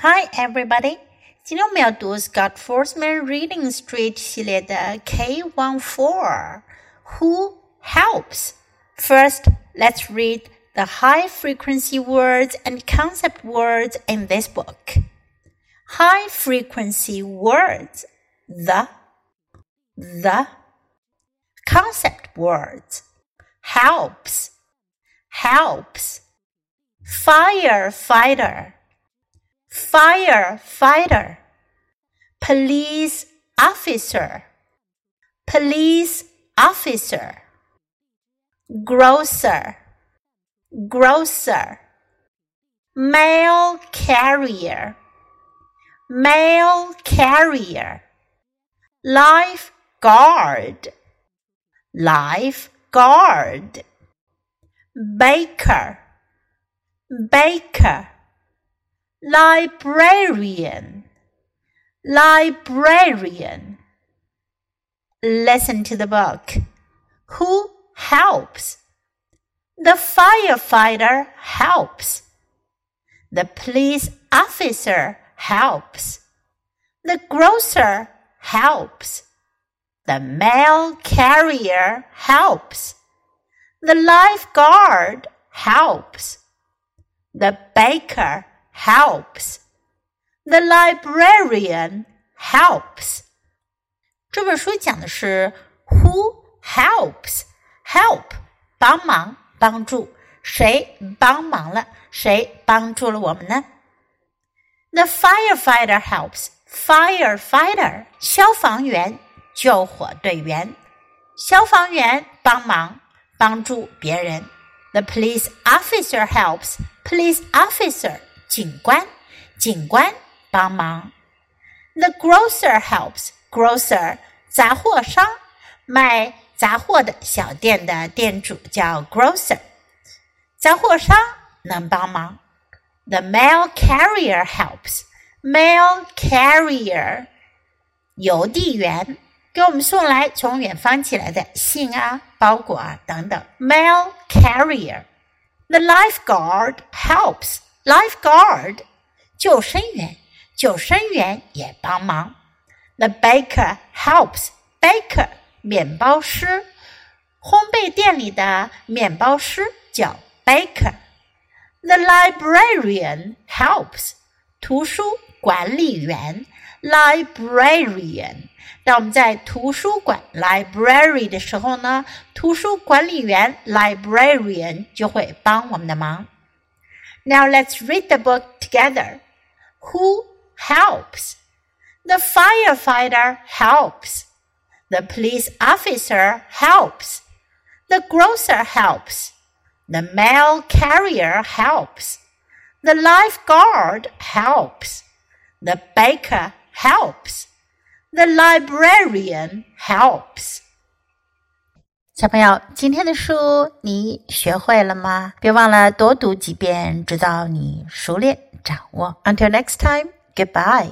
Hi everybody，今天我们要读 Scott Foresman Reading Street 系列的 K14, Who Helps. First, let's read the high frequency words and concept words in this book. High frequency words. The the. Concept words. Helps. Helps. Firefighter firefighter, police officer, police officer, grocer, grocer, mail carrier, mail carrier, lifeguard, lifeguard, baker, baker librarian, librarian. Listen to the book. Who helps? The firefighter helps. The police officer helps. The grocer helps. The mail carrier helps. The lifeguard helps. The baker helps. The librarian helps. 这本书讲的是 Who helps? Help 帮忙帮助谁帮忙了？谁帮助了我们呢？The firefighter helps. Firefighter 消防员救火队员，消防员帮忙帮助别人。The police officer helps. Police officer 警官，警官帮忙。The grocer helps. Grocer，杂货商，卖杂货的小店的店主叫 grocer。杂货商能帮忙。The mail carrier helps. Mail carrier，邮递员给我们送来从远方寄来的信啊、包裹啊等等。Mail carrier。The lifeguard helps. Lifeguard，救生员，救生员也帮忙。The baker helps. Baker，面包师，烘焙店里的面包师叫 baker。The librarian helps. 图书管理员，librarian。当我们在图书馆 library 的时候呢，图书管理员 librarian 就会帮我们的忙。Now let's read the book together. Who helps? The firefighter helps. The police officer helps. The grocer helps. The mail carrier helps. The lifeguard helps. The baker helps. The librarian helps. 小朋友，今天的书你学会了吗？别忘了多读几遍，直到你熟练掌握。Until next time, goodbye.